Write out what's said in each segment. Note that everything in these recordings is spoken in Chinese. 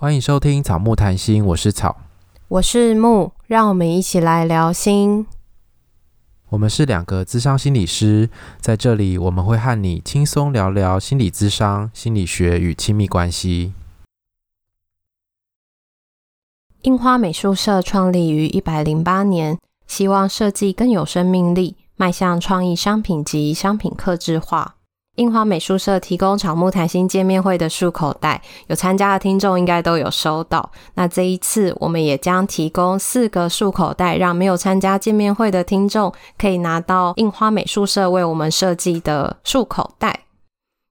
欢迎收听草木谈心，我是草，我是木，让我们一起来聊心。我们是两个咨商心理师，在这里我们会和你轻松聊聊心理咨商、心理学与亲密关系。樱花美术社创立于一百零八年，希望设计更有生命力，迈向创意商品及商品客制化。印花美术社提供草木谈心见面会的束口袋，有参加的听众应该都有收到。那这一次，我们也将提供四个束口袋，让没有参加见面会的听众可以拿到印花美术社为我们设计的束口袋。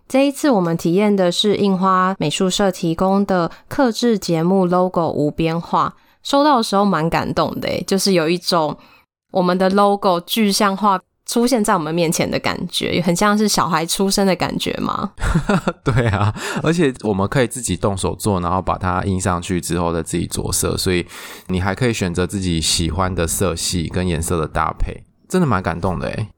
这一次，我们体验的是印花美术社提供的刻制节目 logo 无边画，收到的时候蛮感动的，就是有一种我们的 logo 具象化。出现在我们面前的感觉，很像是小孩出生的感觉吗？对啊，而且我们可以自己动手做，然后把它印上去之后再自己着色，所以你还可以选择自己喜欢的色系跟颜色的搭配，真的蛮感动的诶。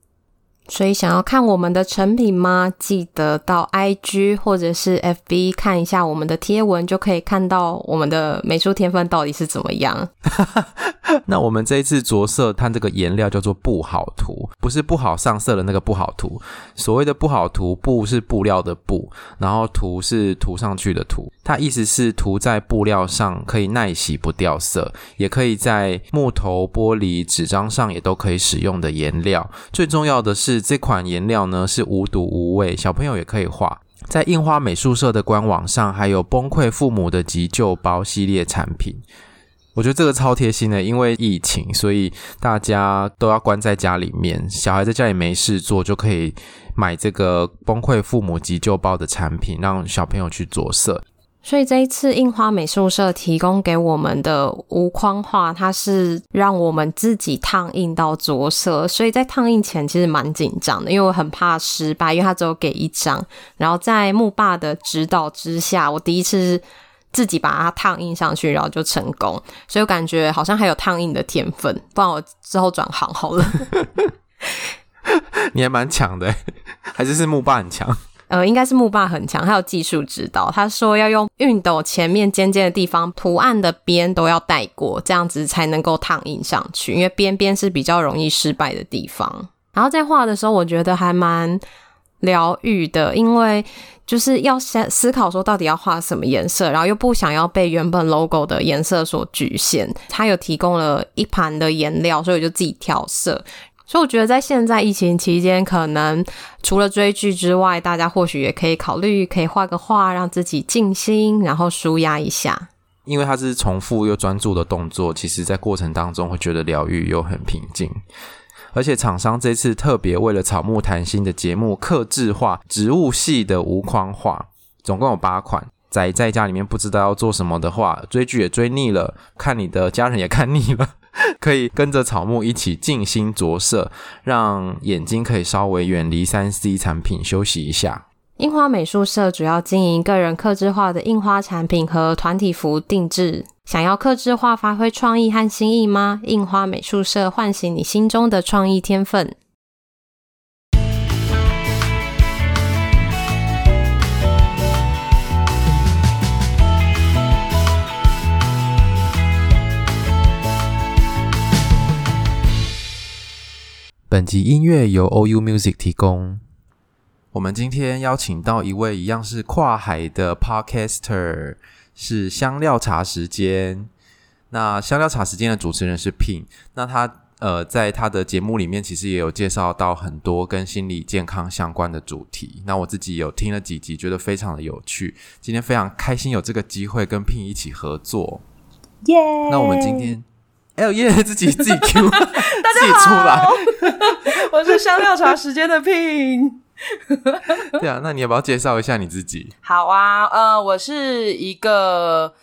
所以想要看我们的成品吗？记得到 IG 或者是 FB 看一下我们的贴文，就可以看到我们的美术天分到底是怎么样。那我们这一次着色，它这个颜料叫做不好涂，不是不好上色的那个不好涂。所谓的不好涂，布是布料的布，然后涂是涂上去的涂。它意思是涂在布料上可以耐洗不掉色，也可以在木头、玻璃、纸张上也都可以使用的颜料。最重要的是。这款颜料呢是无毒无味，小朋友也可以画。在印花美术社的官网上，还有崩溃父母的急救包系列产品。我觉得这个超贴心的，因为疫情，所以大家都要关在家里面，小孩在家里没事做，就可以买这个崩溃父母急救包的产品，让小朋友去着色。所以这一次印花美术社提供给我们的无框画，它是让我们自己烫印到着色，所以在烫印前其实蛮紧张的，因为我很怕失败，因为它只有给一张。然后在木爸的指导之下，我第一次自己把它烫印上去，然后就成功，所以我感觉好像还有烫印的天分，不然我之后转行好了。你还蛮强的，还是是木霸很强？呃，应该是木霸很强，还有技术指导。他说要用熨斗前面尖尖的地方，图案的边都要带过，这样子才能够烫印上去。因为边边是比较容易失败的地方。然后在画的时候，我觉得还蛮疗愈的，因为就是要思思考说到底要画什么颜色，然后又不想要被原本 logo 的颜色所局限。他有提供了一盘的颜料，所以我就自己调色。所以我觉得，在现在疫情期间，可能除了追剧之外，大家或许也可以考虑，可以画个画，让自己静心，然后舒压一下。因为它是重复又专注的动作，其实在过程当中会觉得疗愈又很平静。而且厂商这次特别为了草木谈心的节目，刻制化植物系的无框画，总共有八款。宅在家里面不知道要做什么的话，追剧也追腻了，看你的家人也看腻了。可以跟着草木一起静心着色，让眼睛可以稍微远离三 C 产品，休息一下。印花美术社主要经营个人客制化的印花产品和团体服定制。想要客制化发挥创意和新意吗？印花美术社唤醒你心中的创意天分。本集音乐由 OU Music 提供。我们今天邀请到一位一样是跨海的 Podcaster，是香料茶时间。那香料茶时间的主持人是 Pin。那他呃，在他的节目里面，其实也有介绍到很多跟心理健康相关的主题。那我自己有听了几集，觉得非常的有趣。今天非常开心有这个机会跟 Pin 一起合作。耶那我们今天。哎呦耶！自己自己 Q，大家好，我是香料茶时间的 Pin。对啊，那你要不要介绍一下你自己？好啊，呃，我是一个。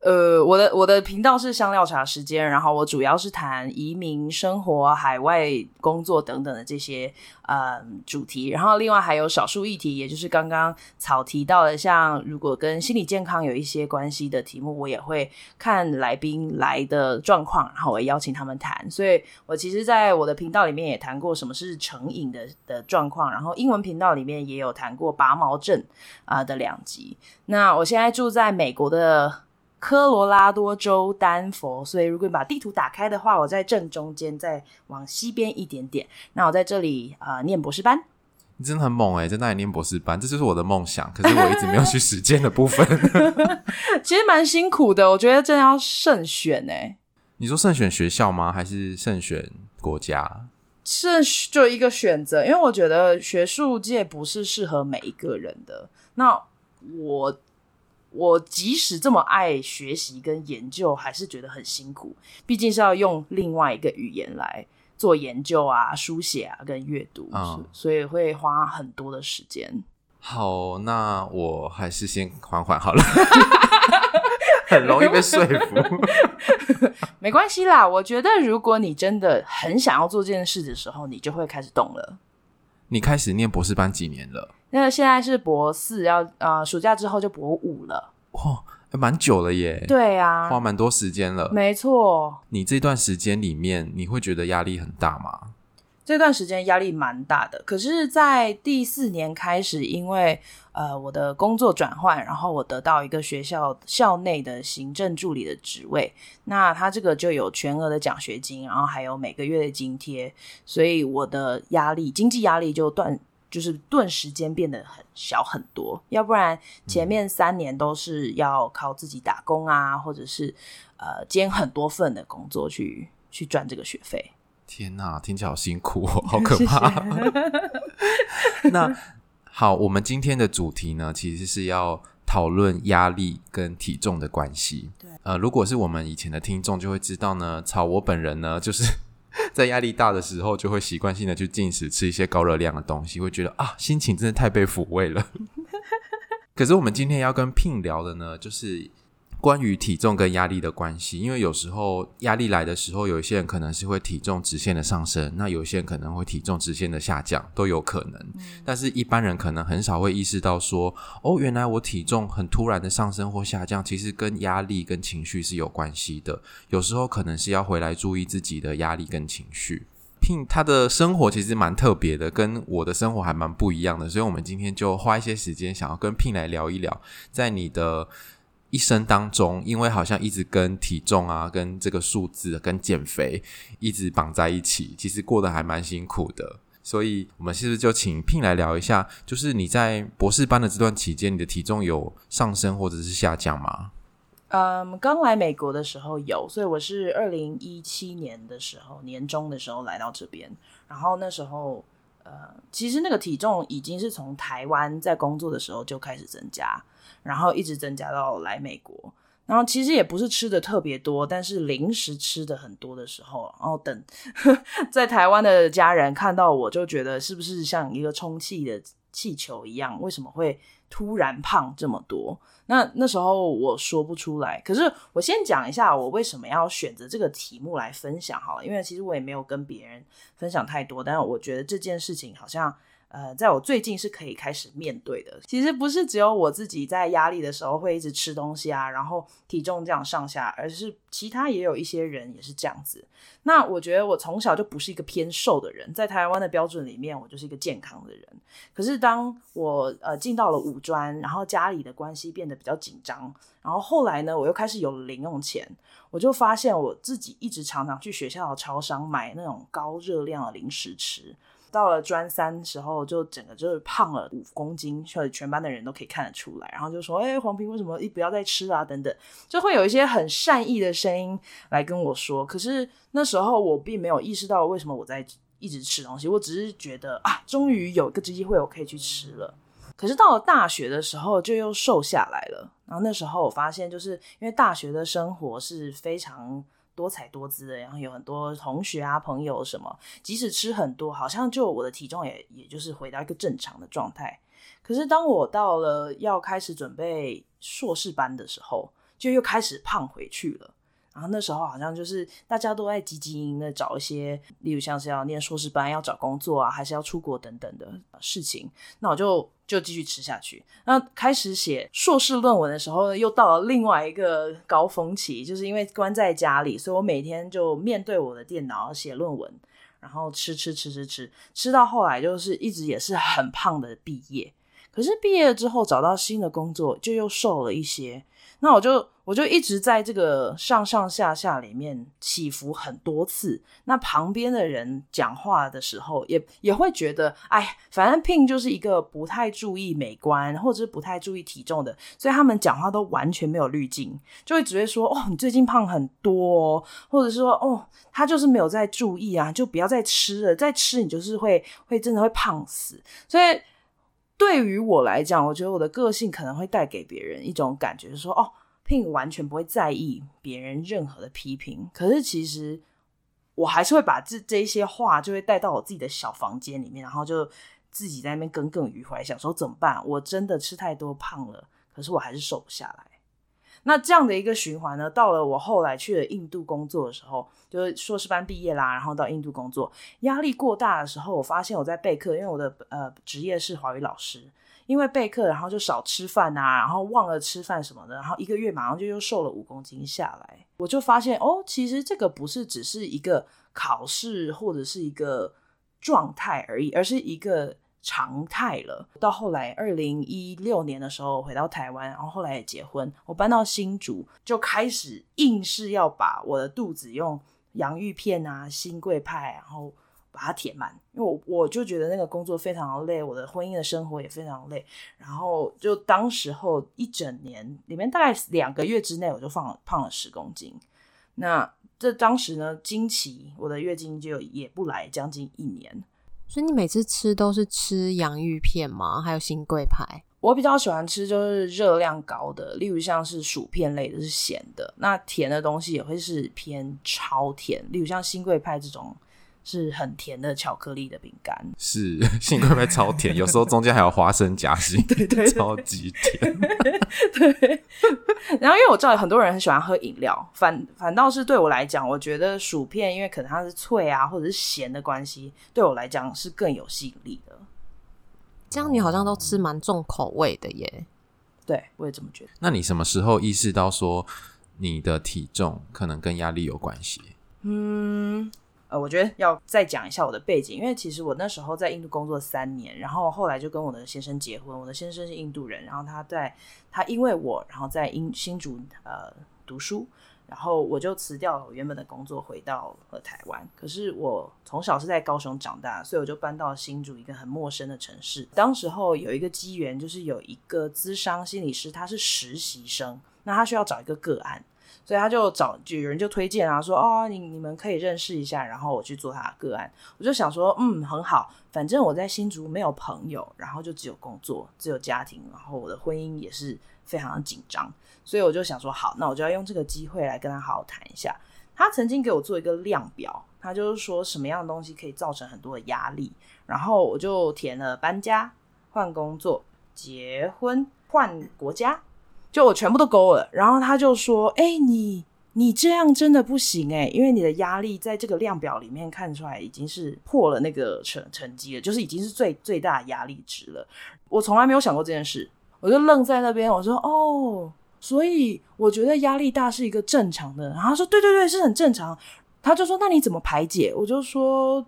呃，我的我的频道是香料茶时间，然后我主要是谈移民生活、海外工作等等的这些呃主题，然后另外还有少数议题，也就是刚刚草提到的，像如果跟心理健康有一些关系的题目，我也会看来宾来的状况，然后我邀请他们谈。所以我其实在我的频道里面也谈过什么是成瘾的的状况，然后英文频道里面也有谈过拔毛症啊、的两集。那我现在住在美国的。科罗拉多州丹佛。所以如果你把地图打开的话，我在正中间，再往西边一点点。那我在这里啊、呃，念博士班。你真的很猛哎、欸，在那里念博士班，这就是我的梦想。可是我一直没有去实践的部分，其实蛮辛苦的。我觉得真的要慎选哎、欸。你说慎选学校吗？还是慎选国家？是就一个选择，因为我觉得学术界不是适合每一个人的。那我我即使这么爱学习跟研究，还是觉得很辛苦。毕竟是要用另外一个语言来。做研究啊，书写啊，跟阅读，嗯，所以会花很多的时间。好，那我还是先缓缓好了，很容易被说服。没关系啦，我觉得如果你真的很想要做这件事的时候，你就会开始动了。你开始念博士班几年了？那现在是博四，要呃暑假之后就博五了。嚯。蛮久了耶，对啊，花蛮多时间了。没错，你这段时间里面，你会觉得压力很大吗？这段时间压力蛮大的，可是，在第四年开始，因为呃我的工作转换，然后我得到一个学校校内的行政助理的职位，那他这个就有全额的奖学金，然后还有每个月的津贴，所以我的压力，经济压力就断。就是顿时间变得很小很多，要不然前面三年都是要靠自己打工啊，或者是呃兼很多份的工作去去赚这个学费。天哪，听起来好辛苦哦，好 可怕。那好，我们今天的主题呢，其实是要讨论压力跟体重的关系。对，呃，如果是我们以前的听众就会知道呢，草我本人呢就是。在压力大的时候，就会习惯性的去进食，吃一些高热量的东西，会觉得啊，心情真的太被抚慰了。可是我们今天要跟 Pin 聊的呢，就是关于体重跟压力的关系。因为有时候压力来的时候，有一些人可能是会体重直线的上升，那有些人可能会体重直线的下降，都有可能。嗯。但是一般人可能很少会意识到说，哦，原来我体重很突然的上升或下降，其实跟压力跟情绪是有关系的。有时候可能是要回来注意自己的压力跟情绪。Pin 他的生活其实蛮特别的，跟我的生活还蛮不一样的，所以我们今天就花一些时间，想要跟 Pin 来聊一聊，在你的。一生当中，因为好像一直跟体重啊、跟这个数字、跟减肥一直绑在一起，其实过得还蛮辛苦的。所以，我们是不是就请聘来聊一下？就是你在博士班的这段期间，你的体重有上升或者是下降吗？嗯，刚来美国的时候有，所以我是二零一七年的时候年中的时候来到这边，然后那时候呃，其实那个体重已经是从台湾在工作的时候就开始增加。然后一直增加到来美国，然后其实也不是吃的特别多，但是零食吃的很多的时候，然后等 在台湾的家人看到我就觉得是不是像一个充气的气球一样？为什么会突然胖这么多？那那时候我说不出来。可是我先讲一下我为什么要选择这个题目来分享好了，因为其实我也没有跟别人分享太多，但是我觉得这件事情好像。呃，在我最近是可以开始面对的。其实不是只有我自己在压力的时候会一直吃东西啊，然后体重这样上下，而是其他也有一些人也是这样子。那我觉得我从小就不是一个偏瘦的人，在台湾的标准里面，我就是一个健康的人。可是当我呃进到了五专，然后家里的关系变得比较紧张，然后后来呢，我又开始有了零用钱，我就发现我自己一直常常去学校的超商买那种高热量的零食吃。到了专三时候，就整个就是胖了五公斤，所以全班的人都可以看得出来。然后就说：“哎，黄平为什么一不要再吃啊？”等等，就会有一些很善意的声音来跟我说。可是那时候我并没有意识到为什么我在一直吃东西，我只是觉得啊，终于有一个机会我可以去吃了。可是到了大学的时候，就又瘦下来了。然后那时候我发现，就是因为大学的生活是非常。多彩多姿的，然后有很多同学啊、朋友什么，即使吃很多，好像就我的体重也也就是回到一个正常的状态。可是当我到了要开始准备硕士班的时候，就又开始胖回去了。然后那时候好像就是大家都在积极的找一些，例如像是要念硕士班、要找工作啊，还是要出国等等的事情。那我就就继续吃下去。那开始写硕士论文的时候，又到了另外一个高峰期，就是因为关在家里，所以我每天就面对我的电脑写论文，然后吃吃吃吃吃，吃到后来就是一直也是很胖的毕业。可是毕业之后找到新的工作，就又瘦了一些。那我就。我就一直在这个上上下下里面起伏很多次。那旁边的人讲话的时候也，也会觉得，哎，反正 Pin 就是一个不太注意美观，或者是不太注意体重的，所以他们讲话都完全没有滤镜，就会只会说，哦，你最近胖很多哦，或者是说，哦，他就是没有在注意啊，就不要再吃了，再吃你就是会会真的会胖死。所以对于我来讲，我觉得我的个性可能会带给别人一种感觉，就是说，哦。并完全不会在意别人任何的批评，可是其实我还是会把这这一些话就会带到我自己的小房间里面，然后就自己在那边耿耿于怀，想说怎么办？我真的吃太多胖了，可是我还是瘦不下来。那这样的一个循环呢，到了我后来去了印度工作的时候，就是硕士班毕业啦，然后到印度工作，压力过大的时候，我发现我在备课，因为我的呃职业是华语老师。因为备课，然后就少吃饭啊，然后忘了吃饭什么的，然后一个月马上就又瘦了五公斤下来。我就发现哦，其实这个不是只是一个考试或者是一个状态而已，而是一个常态了。到后来，二零一六年的时候回到台湾，然后后来也结婚，我搬到新竹，就开始硬是要把我的肚子用洋芋片啊、新贵派，然后。把它填满，因为我我就觉得那个工作非常的累，我的婚姻的生活也非常累，然后就当时候一整年里面大概两个月之内，我就放了胖了十公斤。那这当时呢，经期我的月经就也不来将近一年。所以你每次吃都是吃洋芋片吗？还有新贵派？我比较喜欢吃就是热量高的，例如像是薯片类的是咸的，那甜的东西也会是偏超甜，例如像新贵派这种。是很甜的巧克力的饼干，是新贵派超甜，有时候中间还有花生夹心，对，对对，超级甜。对，然后因为我知道很多人很喜欢喝饮料，反反倒是对我来讲，我觉得薯片因为可能它是脆啊，或者是咸的关系，对我来讲是更有吸引力的。这样你好像都吃蛮重口味的耶？对，我也这么觉得。那你什么时候意识到说你的体重可能跟压力有关系？嗯。呃，我觉得要再讲一下我的背景，因为其实我那时候在印度工作三年，然后后来就跟我的先生结婚。我的先生是印度人，然后他在他因为我，然后在英新竹呃读书，然后我就辞掉原本的工作，回到了台湾。可是我从小是在高雄长大，所以我就搬到新竹一个很陌生的城市。当时候有一个机缘，就是有一个咨商心理师，他是实习生，那他需要找一个个案。所以他就找，就有人就推荐啊，说哦，你你们可以认识一下，然后我去做他的个案。我就想说，嗯，很好，反正我在新竹没有朋友，然后就只有工作，只有家庭，然后我的婚姻也是非常的紧张，所以我就想说，好，那我就要用这个机会来跟他好好谈一下。他曾经给我做一个量表，他就是说什么样的东西可以造成很多的压力，然后我就填了搬家、换工作、结婚、换国家。就我全部都勾了，然后他就说：“哎、你你这样真的不行哎，因为你的压力在这个量表里面看出来已经是破了那个成成绩了，就是已经是最最大压力值了。我从来没有想过这件事，我就愣在那边。我说：哦，所以我觉得压力大是一个正常的。然后他说：对对对，是很正常。他就说：那你怎么排解？我就说：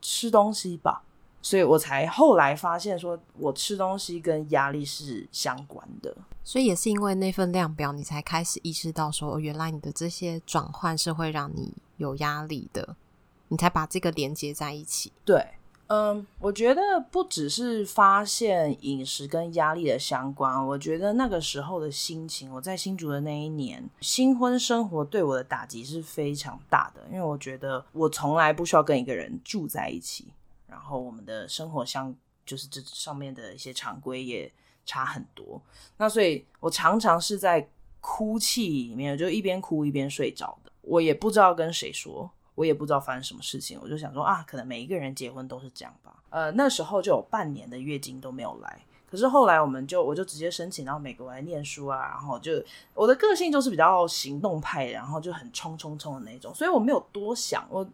吃东西吧。所以我才后来发现，说我吃东西跟压力是相关的。”所以也是因为那份量表，你才开始意识到说，原来你的这些转换是会让你有压力的，你才把这个连接在一起。对，嗯，我觉得不只是发现饮食跟压力的相关，我觉得那个时候的心情，我在新竹的那一年，新婚生活对我的打击是非常大的，因为我觉得我从来不需要跟一个人住在一起，然后我们的生活相就是这上面的一些常规也。差很多，那所以我常常是在哭泣里面，就一边哭一边睡着的。我也不知道跟谁说，我也不知道发生什么事情。我就想说啊，可能每一个人结婚都是这样吧。呃，那时候就有半年的月经都没有来，可是后来我们就我就直接申请到美国来念书啊，然后就我的个性就是比较行动派，然后就很冲冲冲的那种，所以我没有多想我。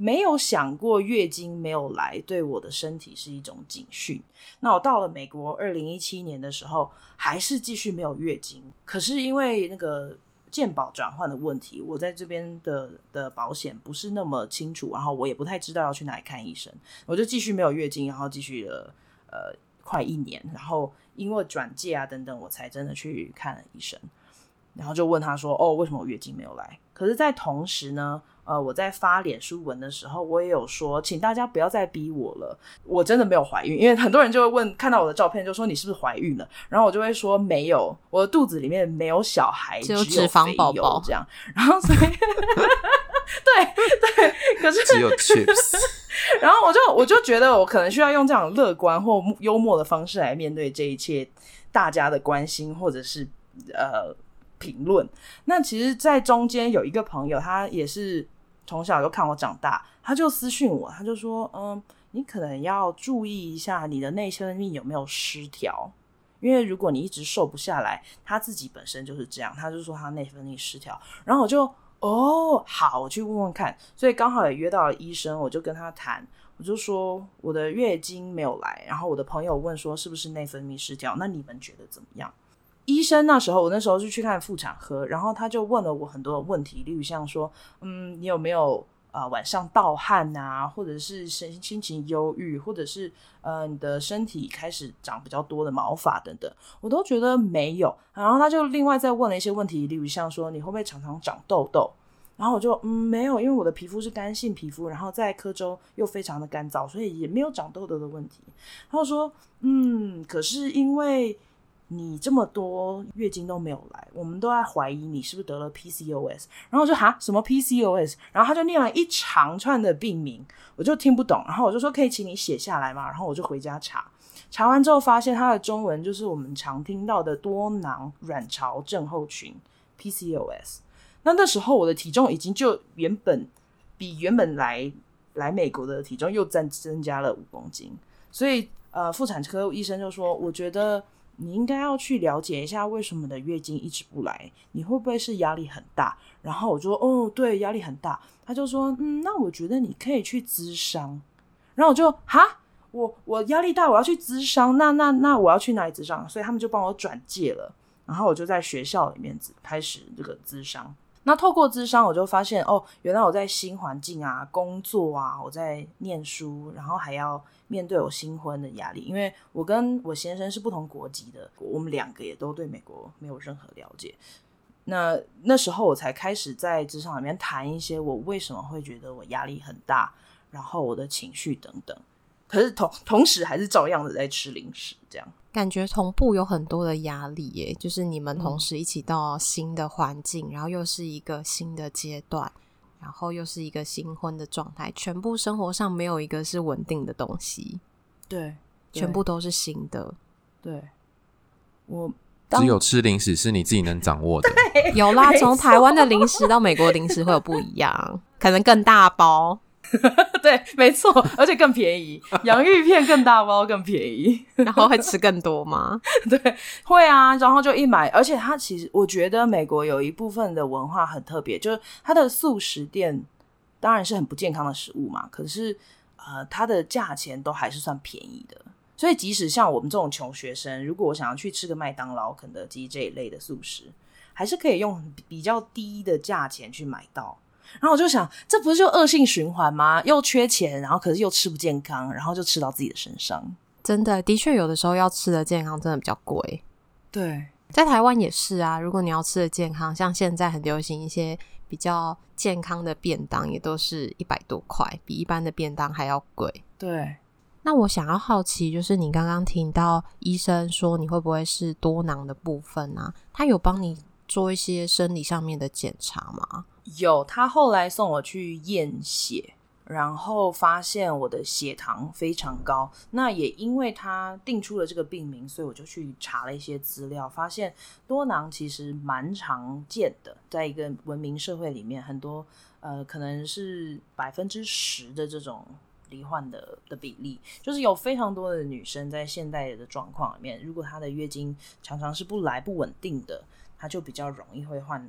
没有想过月经没有来对我的身体是一种警讯。那我到了美国二零一七年的时候，还是继续没有月经。可是因为那个健保转换的问题，我在这边的的保险不是那么清楚，然后我也不太知道要去哪里看医生，我就继续没有月经，然后继续了呃快一年，然后因为转介啊等等，我才真的去看了医生。然后就问他说：“哦，为什么我月经没有来？”可是，在同时呢，呃，我在发脸书文的时候，我也有说，请大家不要再逼我了，我真的没有怀孕。因为很多人就会问，看到我的照片就说你是不是怀孕了？然后我就会说没有，我的肚子里面没有小孩，只有脂肪宝宝这样。然后所以，对对，可是只有 chips。然后我就我就觉得我可能需要用这样乐观或幽默的方式来面对这一切，大家的关心或者是呃。评论。那其实，在中间有一个朋友，他也是从小就看我长大，他就私讯我，他就说：“嗯，你可能要注意一下你的内分泌有没有失调，因为如果你一直瘦不下来，他自己本身就是这样。”他就说他内分泌失调。然后我就哦，好，我去问问看。所以刚好也约到了医生，我就跟他谈，我就说我的月经没有来，然后我的朋友问说是不是内分泌失调？那你们觉得怎么样？医生那时候，我那时候是去看妇产科，然后他就问了我很多的问题，例如像说，嗯，你有没有啊、呃、晚上盗汗啊，或者是心心情忧郁，或者是呃你的身体开始长比较多的毛发等等，我都觉得没有。然后他就另外再问了一些问题，例如像说你会不会常常长痘痘，然后我就嗯没有，因为我的皮肤是干性皮肤，然后在科州又非常的干燥，所以也没有长痘痘的问题。他就说嗯，可是因为。你这么多月经都没有来，我们都在怀疑你是不是得了 PCOS。然后我就哈什么 PCOS？然后他就念了一长串的病名，我就听不懂。然后我就说可以请你写下来嘛。然后我就回家查，查完之后发现它的中文就是我们常听到的多囊卵巢症候群 PCOS。那那时候我的体重已经就原本比原本来来美国的体重又增增加了五公斤，所以呃妇产科医生就说，我觉得。你应该要去了解一下为什么你的月经一直不来，你会不会是压力很大？然后我就说，哦，对，压力很大。他就说，嗯，那我觉得你可以去咨商。然后我就，哈，我我压力大，我要去咨商，那那那我要去哪里咨商？所以他们就帮我转介了。然后我就在学校里面开始这个咨商。那透过咨商，我就发现，哦，原来我在新环境啊，工作啊，我在念书，然后还要。面对我新婚的压力，因为我跟我先生是不同国籍的，我们两个也都对美国没有任何了解。那那时候我才开始在职场里面谈一些我为什么会觉得我压力很大，然后我的情绪等等。可是同同时还是照样的在吃零食，这样感觉同步有很多的压力耶。就是你们同时一起到新的环境，嗯，然后又是一个新的阶段。然后又是一个新婚的状态，全部生活上没有一个是稳定的东西，对，全部都是新的。对，我只有吃零食是你自己能掌握的。有啦，从台湾的零食到美国零食会有不一样，可能更大包。对，没错，而且更便宜，洋芋片更大包，更便宜，然后会吃更多吗？对，会啊，然后就一买，而且它其实我觉得美国有一部分的文化很特别，就是它的素食店当然是很不健康的食物嘛，可是呃，它的价钱都还是算便宜的，所以即使像我们这种穷学生，如果我想要去吃个麦当劳、肯德基这一类的素食，还是可以用比较低的价钱去买到。然后我就想，这不是就恶性循环吗？又缺钱，然后可是又吃不健康，然后就吃到自己的身上。真的，的确有的时候要吃的健康真的比较贵。对，在台湾也是啊。如果你要吃的健康，像现在很流行一些比较健康的便当，也都是一百多块，比一般的便当还要贵。对。那我想要好奇，就是你刚刚听到医生说你会不会是多囊的部分啊？他有帮你做一些生理上面的检查吗？有，他后来送我去验血，然后发现我的血糖非常高。那也因为他定出了这个病名，所以我就去查了一些资料，发现多囊其实蛮常见的，在一个文明社会里面，很多呃可能是百分之十的这种罹患的的比例，就是有非常多的女生在现代的状况里面，如果她的月经常常是不来不稳定的，她就比较容易会患。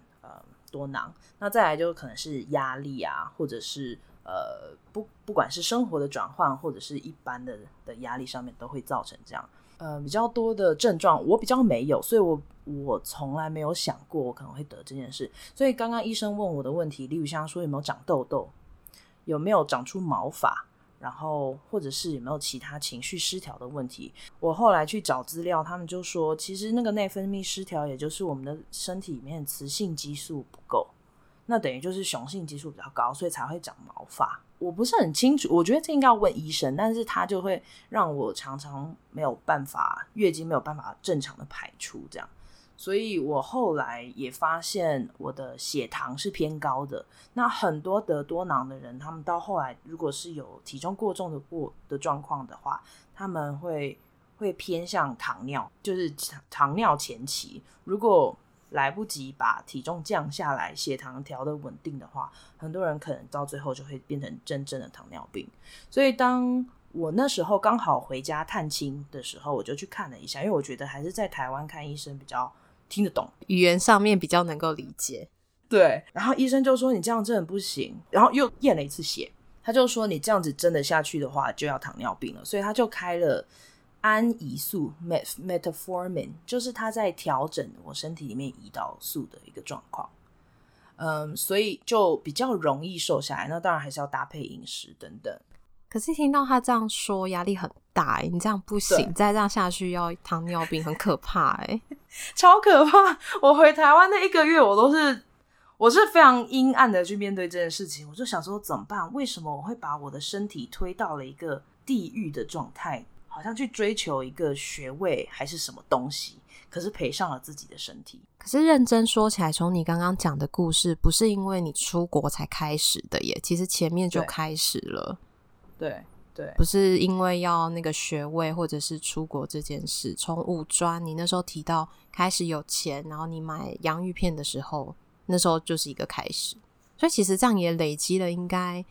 多囊，那再来就可能是压力啊，或者是呃不不管是生活的转换，或者是一般的的压力上面，都会造成这样呃比较多的症状。我比较没有，所以我我从来没有想过我可能会得这件事。所以刚刚医生问我的问题，例如像说有没有长痘痘，有没有长出毛发，然后或者是有没有其他情绪失调的问题。我后来去找资料，他们就说，其实那个内分泌失调，也就是我们的身体里面雌性激素不够，那等于就是雄性激素比较高，所以才会长毛发。我不是很清楚，我觉得这应该要问医生，但是他就会让我常常没有办法，月经没有办法正常的排出这样。所以我后来也发现我的血糖是偏高的。那很多得多囊的人，他们到后来如果是有体重过重的过的状况的话，他们会会偏向糖尿，就是糖糖尿前期。如果来不及把体重降下来，血糖调得稳定的话，很多人可能到最后就会变成真正的糖尿病。所以当我那时候刚好回家探亲的时候，我就去看了一下，因为我觉得还是在台湾看医生比较。听得懂，语言上面比较能够理解。对，然后医生就说你这样真的不行，然后又验了一次血，他就说你这样子真的下去的话就要糖尿病了，所以他就开了安胰素 metformin，就是他在调整我身体里面胰岛素的一个状况。嗯，所以就比较容易瘦下来。那当然还是要搭配饮食等等。可是听到他这样说，压力很大欸。你这样不行，再这样下去要糖尿病，很可怕欸，超可怕！我回台湾那一个月，我都是我是非常阴暗的去面对这件事情。我就想说怎么办？为什么我会把我的身体推到了一个地狱的状态？好像去追求一个学位还是什么东西，可是赔上了自己的身体。可是认真说起来，从你刚刚讲的故事，不是因为你出国才开始的耶，其实前面就开始了。对对，不是因为要那个学位或者是出国这件事。从五专，你那时候提到开始有钱，然后你买洋芋片的时候，那时候就是一个开始。所以其实这样也累积了，应该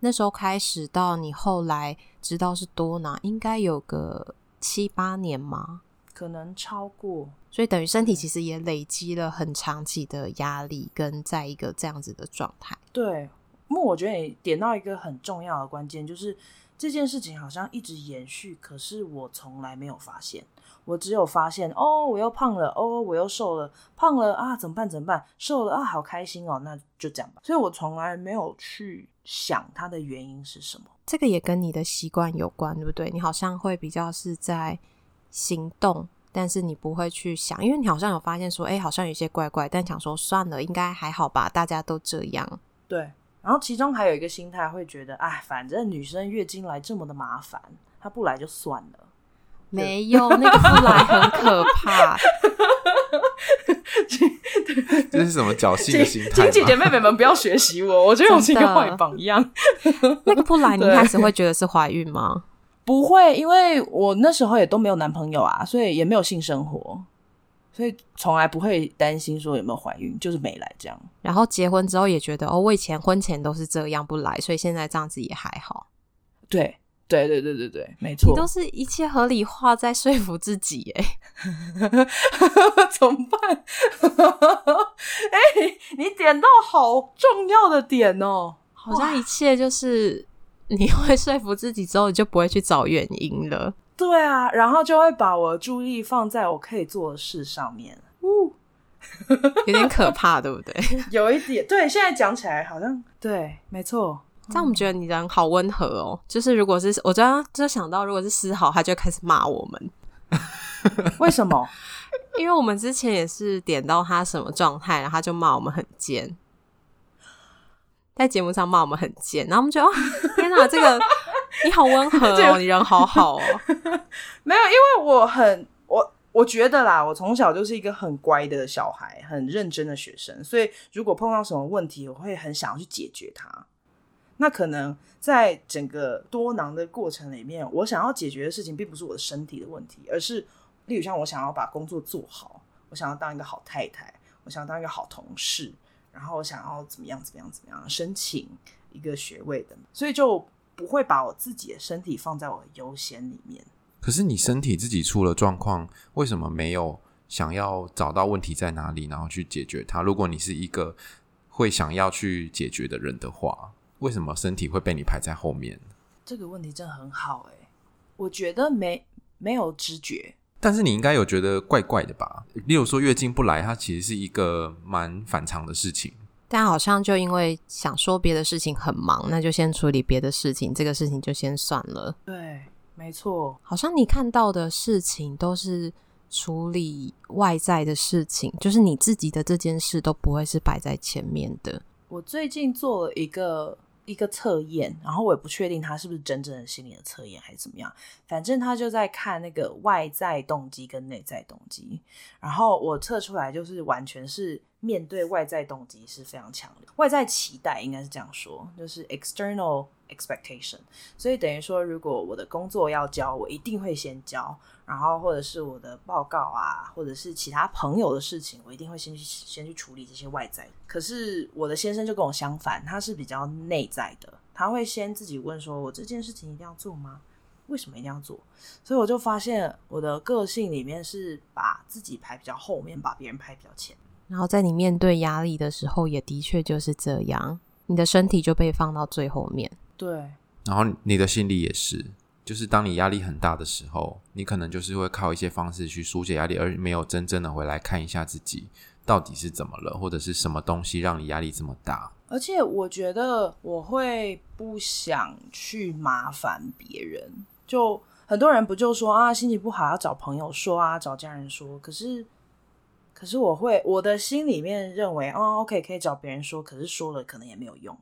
那时候开始到你后来知道是多拿，应该有个七八年吗？可能超过。所以等于身体其实也累积了很长期的压力，跟在一个这样子的状态。对。那我觉得你点到一个很重要的关键，就是这件事情好像一直延续，可是我从来没有发现，我只有发现哦，我又胖了，哦，我又瘦了，胖了啊，怎么办？怎么办？瘦了啊，好开心哦，那就这样吧。所以我从来没有去想它的原因是什么。这个也跟你的习惯有关，对不对？你好像会比较是在行动，但是你不会去想，因为你好像有发现说，哎，好像有些怪怪，但想说算了，应该还好吧，大家都这样。对。然后其中还有一个心态，会觉得，哎，反正女生月经来这么的麻烦，她不来就算了。没有，那个不来很可怕。这是什么侥幸的心态？请姐姐妹妹们不要学习我，我觉得我是一个坏榜样。那个不来，你一开始会觉得是怀孕吗？不会，因为我那时候也都没有男朋友啊，所以也没有性生活。所以从来不会担心说有没有怀孕，就是没来这样。然后结婚之后也觉得哦，我以前婚前都是这样不来，所以现在这样子也还好。对对对对对对，没错。你都是一切合理化在说服自己耶，怎么办？哎、欸，你点到好重要的点哦，好像一切就是你会说服自己之后，你就不会去找原因了。对啊，然后就会把我注意力放在我可以做的事上面，呜，有点可怕，对不对？有一点，对，现在讲起来好像对，没错。这样我们觉得你人好温和哦。就是如果是我刚刚就想到，如果是思豪，他就开始骂我们。为什么？因为我们之前也是点到他什么状态，然后他就骂我们很贱，在节目上骂我们很贱，然后我们就天哪，这个。你好温和哦，你人好好哦。没有，因为我很我我觉得啦，我从小就是一个很乖的小孩，很认真的学生，所以如果碰到什么问题，我会很想要去解决它。那可能在整个多囊的过程里面，我想要解决的事情，并不是我的身体的问题，而是例如像我想要把工作做好，我想要当一个好太太，我想要当一个好同事，然后我想要怎么样怎么样怎么样申请一个学位的，所以就。不会把我自己的身体放在我的优先里面。可是你身体自己出了状况，为什么没有想要找到问题在哪里，然后去解决它？如果你是一个会想要去解决的人的话，为什么身体会被你排在后面？这个问题真的很好诶，我觉得没没有知觉，但是你应该有觉得怪怪的吧？例如说月经不来，它其实是一个蛮反常的事情。但好像就因为想说别的事情很忙，那就先处理别的事情，这个事情就先算了。对，没错。好像你看到的事情都是处理外在的事情，就是你自己的这件事都不会是摆在前面的。我最近做了一个一个测验，然后我也不确定他是不是真正的心理的测验还是怎么样，反正他就在看那个外在动机跟内在动机，然后我测出来就是完全是。面对外在动机是非常强的，外在期待应该是这样说，就是 external expectation。所以等于说，如果我的工作要交，我一定会先交，然后或者是我的报告啊，或者是其他朋友的事情，我一定会先去先去处理这些外在。可是我的先生就跟我相反，他是比较内在的，他会先自己问说：“我这件事情一定要做吗？为什么一定要做？”所以我就发现我的个性里面是把自己排比较后面，把别人排比较前。然后在你面对压力的时候，也的确就是这样，你的身体就被放到最后面。对，然后你的心理也是，就是当你压力很大的时候，你可能就是会靠一些方式去疏解压力，而没有真正的回来看一下自己到底是怎么了，或者是什么东西让你压力这么大。而且我觉得我会不想去麻烦别人，就很多人不就说啊，心情不好要找朋友说啊，找家人说，可是。可是我会，我的心里面认为，哦，OK，可以找别人说，可是说了可能也没有用，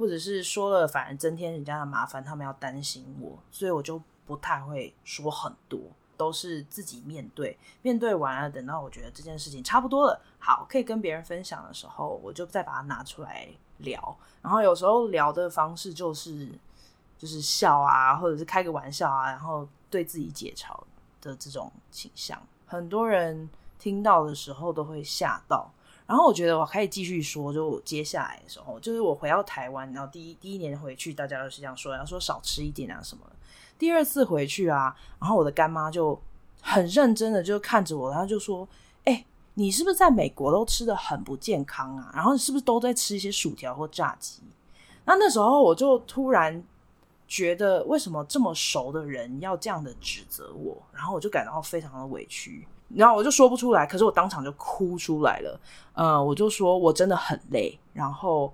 或者是说了反而增添人家的麻烦，他们要担心我，所以我就不太会说很多，都是自己面对，面对完了，等到我觉得这件事情差不多了，好，可以跟别人分享的时候，我就再把它拿出来聊，然后有时候聊的方式就是就是笑啊，或者是开个玩笑啊，然后对自己解嘲的这种倾向，很多人。听到的时候都会吓到，然后我觉得我可以继续说，就接下来的时候，就是我回到台湾，然后第一第一年回去，大家都是这样说，要说少吃一点啊什么。第二次回去啊，然后我的干妈就很认真的就看着我，然后就说：“哎、你是不是在美国都吃得很不健康啊？然后是不是都在吃一些薯条或炸鸡？”那那时候我就突然觉得，为什么这么熟的人要这样的指责我？然后我就感到非常的委屈。然后我就说不出来，可是我当场就哭出来了。呃，我就说我真的很累，然后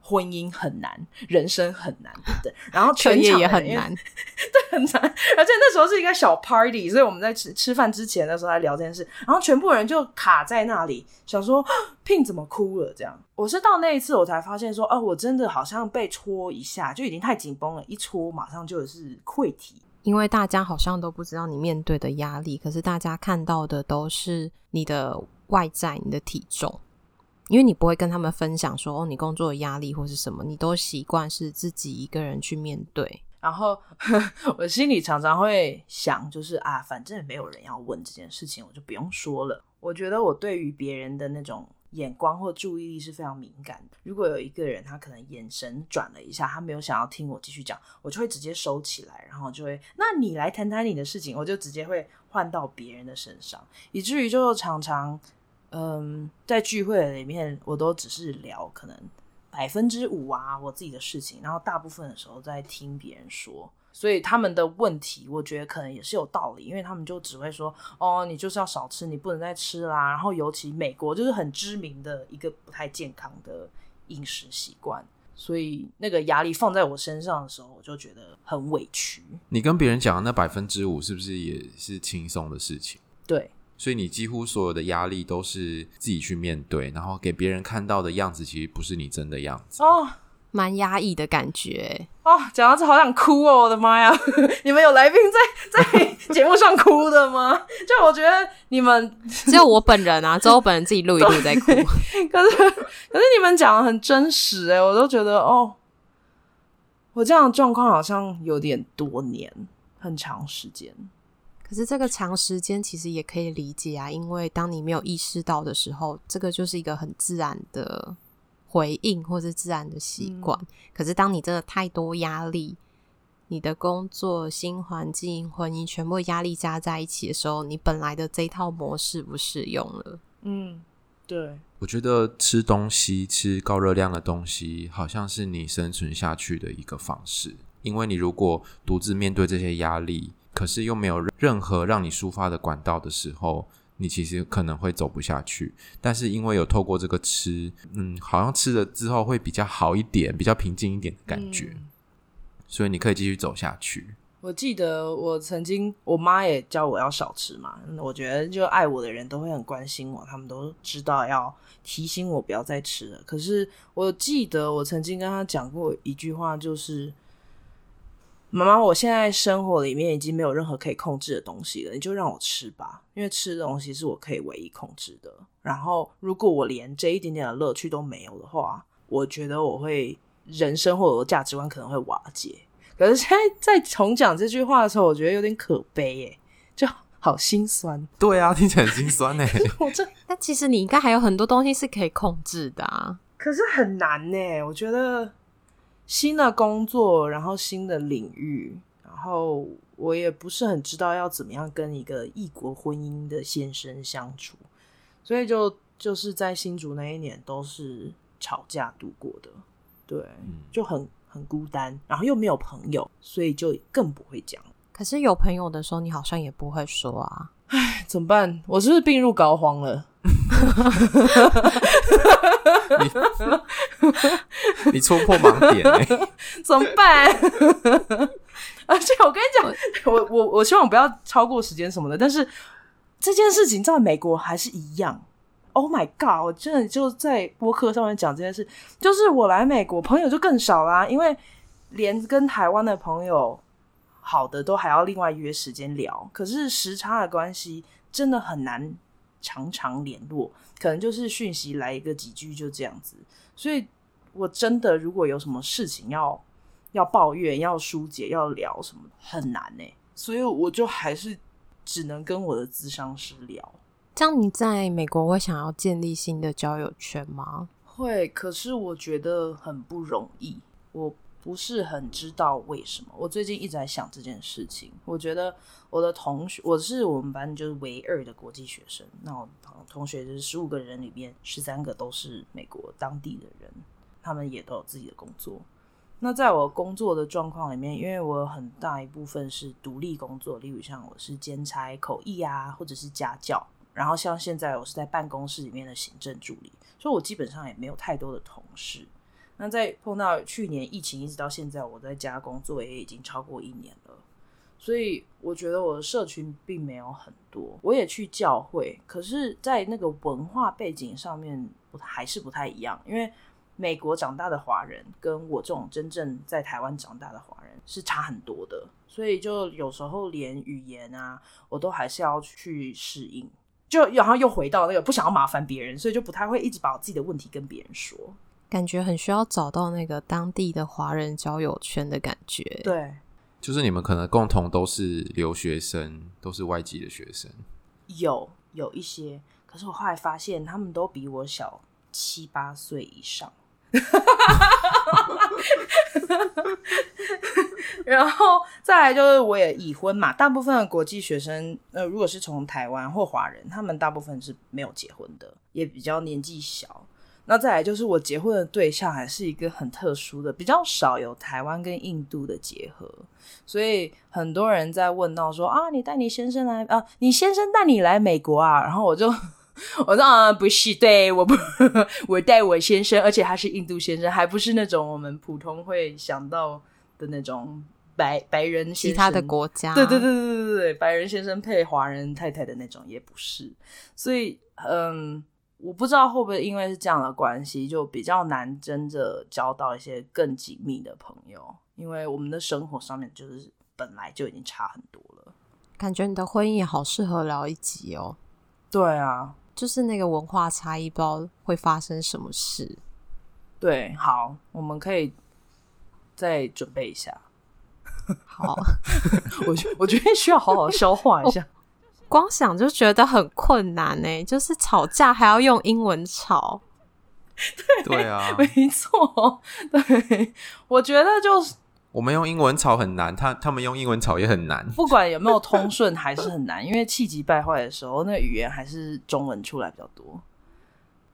婚姻很难，人生很难，对。然后全场也很难，对，很难。而且那时候是一个小 party，所以我们在吃吃饭之前的时候在聊这件事，然后全部人就卡在那里，想说 Pin 怎么哭了？这样，我是到那一次我才发现说，哦，我真的好像被戳一下，就已经太紧绷了，一戳马上就是溃堤。因为大家好像都不知道你面对的压力，可是大家看到的都是你的外在、你的体重，因为你不会跟他们分享说哦，你工作的压力或是什么，你都习惯是自己一个人去面对。然后呵 我心里常常会想，就是啊，反正没有人要问这件事情，我就不用说了。我觉得我对于别人的那种。眼光或注意力是非常敏感的。如果有一个人，他可能眼神转了一下，他没有想要听我继续讲，我就会直接收起来，然后就会，那你来谈谈你的事情，我就直接会换到别人的身上，以至于就常常，嗯，在聚会里面，我都只是聊可能百分之五啊我自己的事情，然后大部分的时候在听别人说。所以他们的问题，我觉得可能也是有道理，因为他们就只会说：“哦，你就是要少吃，你不能再吃啦。”然后尤其美国就是很知名的一个不太健康的饮食习惯，所以那个压力放在我身上的时候，我就觉得很委屈。你跟别人讲的那百分之五，是不是也是轻松的事情？对，所以你几乎所有的压力都是自己去面对，然后给别人看到的样子，其实不是你真的样子哦。蛮压抑的感觉哦，讲到这好想哭哦！我的妈呀，你们有来宾在在节目上哭的吗？就我觉得你们 只有我本人啊，只有我本人自己录一录在哭。可是可是你们讲的很真实诶，我都觉得哦，我这样的状况好像有点多年，很长时间。可是这个长时间其实也可以理解啊，因为当你没有意识到的时候，这个就是一个很自然的。回应或是自然的习惯，嗯、可是当你真的太多压力，你的工作、新环境、婚姻全部压力加在一起的时候，你本来的这一套模式不适用了。嗯，对。我觉得吃东西、吃高热量的东西，好像是你生存下去的一个方式。因为你如果独自面对这些压力，可是又没有任何让你抒发的管道的时候，你其实可能会走不下去。但是因为有透过这个吃，嗯，好像吃了之后会比较好一点，比较平静一点的感觉，嗯、所以你可以继续走下去。我记得我曾经，我妈也教我要少吃嘛。我觉得就爱我的人都会很关心我，他们都知道要提醒我不要再吃了。可是我记得我曾经跟她讲过一句话，就是。妈妈，我现在生活里面已经没有任何可以控制的东西了，你就让我吃吧，因为吃的东西是我可以唯一控制的。然后，如果我连这一点点的乐趣都没有的话，我觉得我会人生或者我的价值观可能会瓦解。可是现在在重讲这句话的时候，我觉得有点可悲耶，就好心酸。对啊，听起来很心酸呢。我这，但其实你应该还有很多东西是可以控制的啊，可是很难呢，我觉得。新的工作，然后新的领域，然后我也不是很知道要怎么样跟一个异国婚姻的先生相处，所以就就是在新竹那一年都是吵架度过的，对，就很很孤单，然后又没有朋友，所以就更不会讲。可是有朋友的时候，你好像也不会说啊，唉，怎么办？我是不是病入膏肓了？你 你戳破盲点哎、欸，怎么办？而且我跟你讲，我我我希望不要超过时间什么的。但是这件事情在美国还是一样。Oh my god！我真的就在播客上面讲这件事，就是我来美国朋友就更少啦，因为连跟台湾的朋友好的都还要另外约时间聊，可是时差的关系真的很难。常常联络，可能就是讯息来一个几句就这样子，所以我真的如果有什么事情要要抱怨、要疏解、要聊什么，很难呢。所以我就还是只能跟我的咨商师聊。这样你在美国会想要建立新的交友圈吗？会，可是我觉得很不容易。我。不是很知道为什么，我最近一直在想这件事情。我觉得我的同学，我是我们班就是唯二的国际学生。那我同学就是十五个人里面，十三个都是美国当地的人，他们也都有自己的工作。那在我工作的状况里面，因为我很大一部分是独立工作，例如像我是兼差口译啊，或者是家教。然后像现在我是在办公室里面的行政助理，所以我基本上也没有太多的同事。那在碰到去年疫情一直到现在，我在家工作也已经超过一年了，所以我觉得我的社群并没有很多。我也去教会，可是，在那个文化背景上面不还是不太一样。因为美国长大的华人跟我这种真正在台湾长大的华人是差很多的，所以就有时候连语言啊，我都还是要去适应。就然后又回到那个不想要麻烦别人，所以就不太会一直把我自己的问题跟别人说。感觉很需要找到那个当地的华人交友圈的感觉。对，就是你们可能共同都是留学生，都是外籍的学生。有有一些，可是我后来发现他们都比我小七八岁以上。然后再来就是我也已婚嘛，大部分的国际学生，呃，如果是从台湾或华人，他们大部分是没有结婚的，也比较年纪小。那再来就是我结婚的对象还是一个很特殊的，比较少有台湾跟印度的结合，所以很多人在问到说啊，你带你先生来啊，你先生带你来美国啊？然后我就我说啊，不是，对，我不，我带我先生，而且他是印度先生，还不是那种我们普通会想到的那种白白人先生，其他的国家，对对对对对对，白人先生配华人太太的那种也不是，所以嗯。我不知道会不会因为是这样的关系，就比较难真的交到一些更紧密的朋友，因为我们的生活上面就是本来就已经差很多了。感觉你的婚姻也好适合聊一集哦。对啊，就是那个文化差异，不知道会发生什么事。对，好，我们可以再准备一下。好，我觉我觉得需要好好消化一下。光想就觉得很困难呢，就是吵架还要用英文吵。对，对啊，没错。对，我觉得就是我们用英文吵很难，他他们用英文吵也很难。不管有没有通顺，还是很难，因为气急败坏的时候，那语言还是中文出来比较多。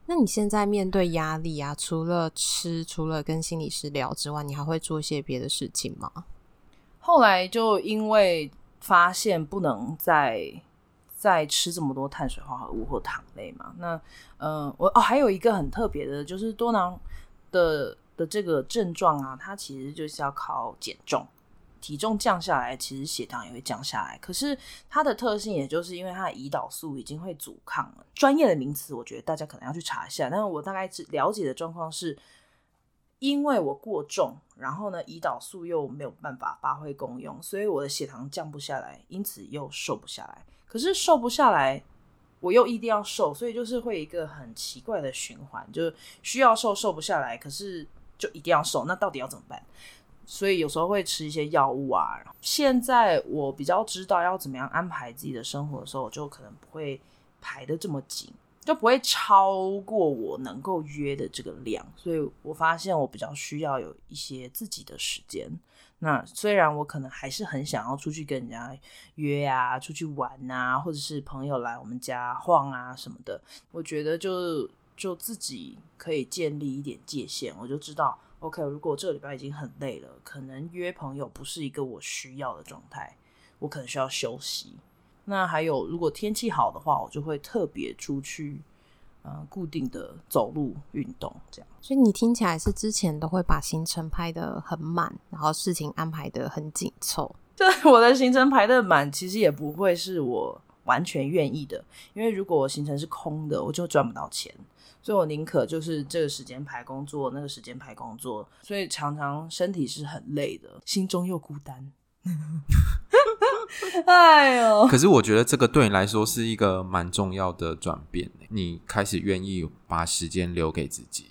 那你现在面对压力啊，除了吃，除了跟心理师聊之外，你还会做一些别的事情吗？后来就因为发现不能再。再吃这么多碳水化合物或糖类嘛。那呃，我哦还有一个很特别的，就是多囊的的这个症状啊，它其实就是要靠减重。体重降下来，其实血糖也会降下来。可是它的特性，也就是因为它的胰岛素已经会阻抗了。专业的名词，我觉得大家可能要去查一下。但是我大概只了解的状况是，因为我过重，然后呢，胰岛素又没有办法发挥功用，所以我的血糖降不下来，因此又瘦不下来。可是瘦不下来，我又一定要瘦，所以就是会一个很奇怪的循环，就是需要瘦，瘦不下来，可是就一定要瘦。那到底要怎么办？所以有时候会吃一些药物啊。现在我比较知道要怎么样安排自己的生活的时候，我就可能不会排得这么紧，就不会超过我能够约的这个量。所以我发现我比较需要有一些自己的时间。那虽然我可能还是很想要出去跟人家约啊，出去玩啊，或者是朋友来我们家晃啊什么的，我觉得就就自己可以建立一点界限，我就知道。OK，如果这个礼拜已经很累了，可能约朋友不是一个我需要的状态，我可能需要休息。那还有，如果天气好的话，我就会特别出去，呃，固定的走路运动这样。所以你听起来是之前都会把行程排得很满，然后事情安排得很紧凑。对，我的行程排得满，其实也不会是我完全愿意的，因为如果我行程是空的，我就赚不到钱。所以我宁可就是这个时间排工作，那个时间排工作，所以常常身体是很累的，心中又孤单。哎呦！可是我觉得这个对你来说是一个蛮重要的转变，你开始愿意把时间留给自己，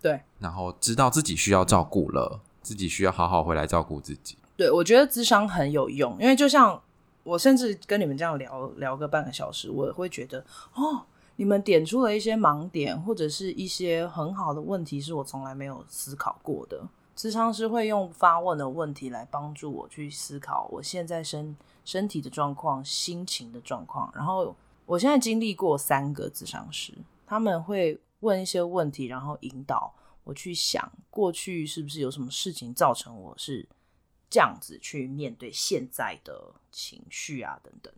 对，然后知道自己需要照顾了，自己需要好好回来照顾自己。对，我觉得咨商很有用，因为就像我甚至跟你们这样聊聊个半个小时，我会觉得哦。你们点出了一些盲点，或者是一些很好的问题，是我从来没有思考过的。咨商师会用发问的问题来帮助我去思考我现在身身体的状况、心情的状况。然后，我现在经历过三个咨商师，他们会问一些问题，然后引导我去想过去是不是有什么事情造成我是这样子去面对现在的情绪啊等等。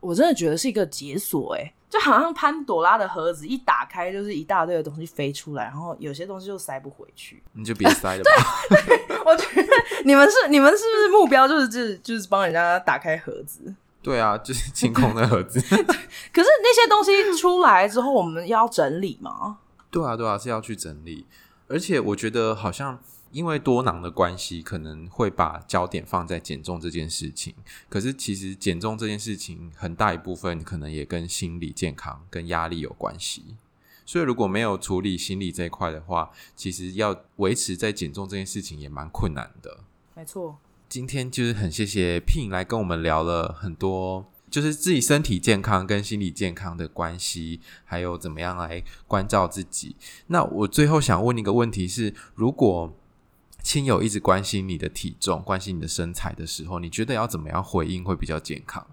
我真的觉得是一个解锁，哎，就好像潘朵拉的盒子一打开，就是一大堆的东西飞出来，然后有些东西就塞不回去，你就别塞了吧。对，我觉得你们是你们是不是目标就是就是就是帮人家打开盒子？对啊，就是清空的盒子。可是那些东西出来之后，我们要整理吗？对啊，对啊，是要去整理，而且我觉得好像。因为多囊的关系，可能会把焦点放在减重这件事情。可是，其实减重这件事情很大一部分可能也跟心理健康、跟压力有关系。所以，如果没有处理心理这一块的话，其实要维持在减重这件事情也蛮困难的。没错，今天就是很谢谢 Pin 来跟我们聊了很多，就是自己身体健康跟心理健康的关系，还有怎么样来关照自己。那我最后想问你一个问题是：如果亲友一直关心你的体重，关心你的身材的时候，你觉得要怎么样回应会比较健康？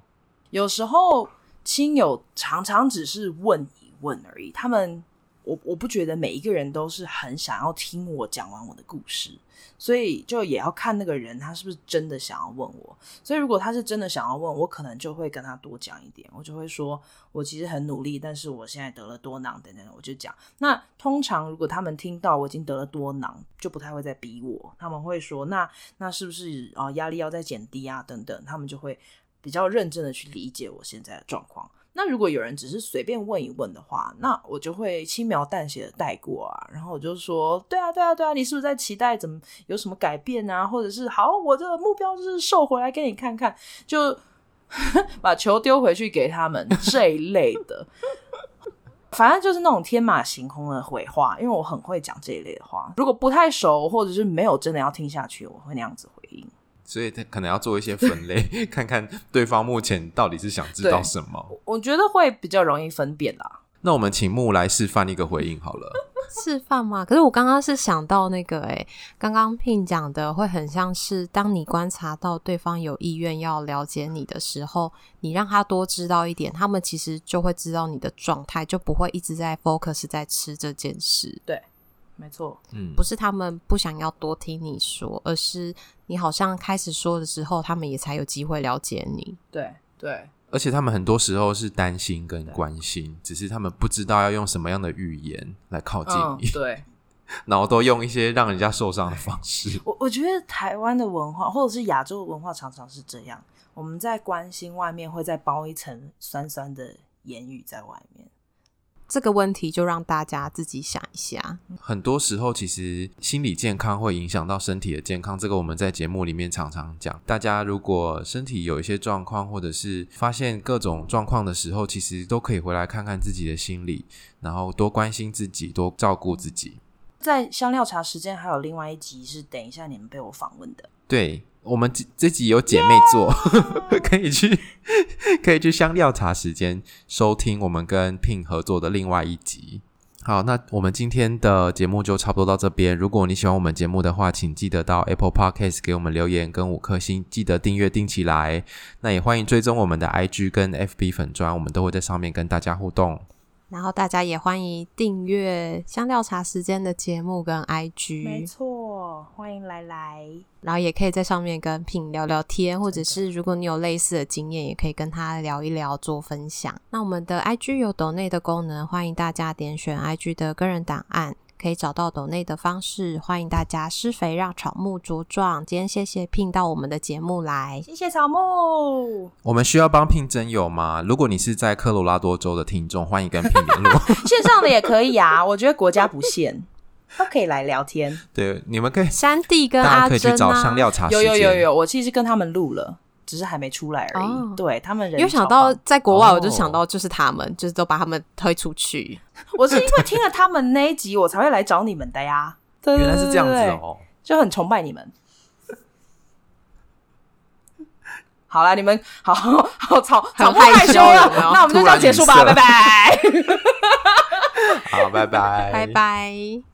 有时候亲友常常只是问一问而已，他们。我我不觉得每一个人都是很想要听我讲完我的故事，所以就也要看那个人他是不是真的想要问我。所以如果他是真的想要问我，可能就会跟他多讲一点，我就会说我其实很努力，但是我现在得了多囊等等，我就讲。那通常如果他们听到我已经得了多囊，就不太会再逼我，他们会说那那是不是啊压力要再减低啊等等，他们就会比较认真的去理解我现在的状况。那如果有人只是随便问一问的话，那我就会轻描淡写的带过啊，然后我就说，对啊，对啊，对啊，你是不是在期待怎么有什么改变啊？或者是好，我这个目标就是瘦回来给你看看，就 把球丢回去给他们这一类的，反正就是那种天马行空的回话，因为我很会讲这一类的话。如果不太熟，或者是没有真的要听下去，我会那样子回应。所以他可能要做一些分类，看看对方目前到底是想知道什么。我觉得会比较容易分辨啦。那我们请木来示范一个回应好了。示范嘛？可是我刚刚是想到那个、欸，哎，刚刚 Pin 讲的会很像是，当你观察到对方有意愿要了解你的时候，你让他多知道一点，他们其实就会知道你的状态，就不会一直在 focus 在吃这件事。对。没错，嗯，不是他们不想要多听你说，而是你好像开始说的时候，他们也才有机会了解你。对对，而且他们很多时候是担心跟关心，只是他们不知道要用什么样的语言来靠近你。嗯、对，然后都用一些让人家受伤的方式。我我觉得台湾的文化或者是亚洲的文化常常是这样，我们在关心外面会再包一层酸酸的言语在外面。这个问题就让大家自己想一下。很多时候，其实心理健康会影响到身体的健康，这个我们在节目里面常常讲。大家如果身体有一些状况，或者是发现各种状况的时候，其实都可以回来看看自己的心理，然后多关心自己，多照顾自己。在香料茶时间还有另外一集是等一下你们被我访问的。对。我们这这集有姐妹做! 可以去 可以去香料茶时间收听我们跟 Pin 合作的另外一集。好，那我们今天的节目就差不多到这边。如果你喜欢我们节目的话，请记得到 Apple Podcast 给我们留言跟五颗星，记得订阅订起来。那也欢迎追踪我们的 IG 跟 FB 粉砖，我们都会在上面跟大家互动。然后大家也欢迎订阅香料茶时间的节目跟 IG，没错，欢迎来来。然后也可以在上面跟 Pin 聊聊天，或者是如果你有类似的经验，也可以跟他聊一聊，做分享。那我们的 IG 有抖内的功能，欢迎大家点选 IG 的个人档案。可以找到抖内的方式，欢迎大家施肥让草木茁壮。今天谢谢 Pin 到我们的节目来，谢谢草木。我们需要帮 Pin 征友吗？如果你是在科罗拉多州的听众，欢迎跟 Pin 联络。线上的也可以啊，我觉得国家不限，都可以来聊天。对，你们可以山地跟阿珍、啊、可以去找香料茶时间。有有有有，我其实跟他们录了。只是还没出来而已。哦、对他们人，因为想到在国外，我就想到就是他们，哦、就是都把他们推出去。我是因为听了他们那一集，我才会来找你们的呀。原来是这样子哦，就很崇拜你们。好了，你们好好草草不害羞了，那我们就这样结束吧，拜拜。好，拜拜，拜拜。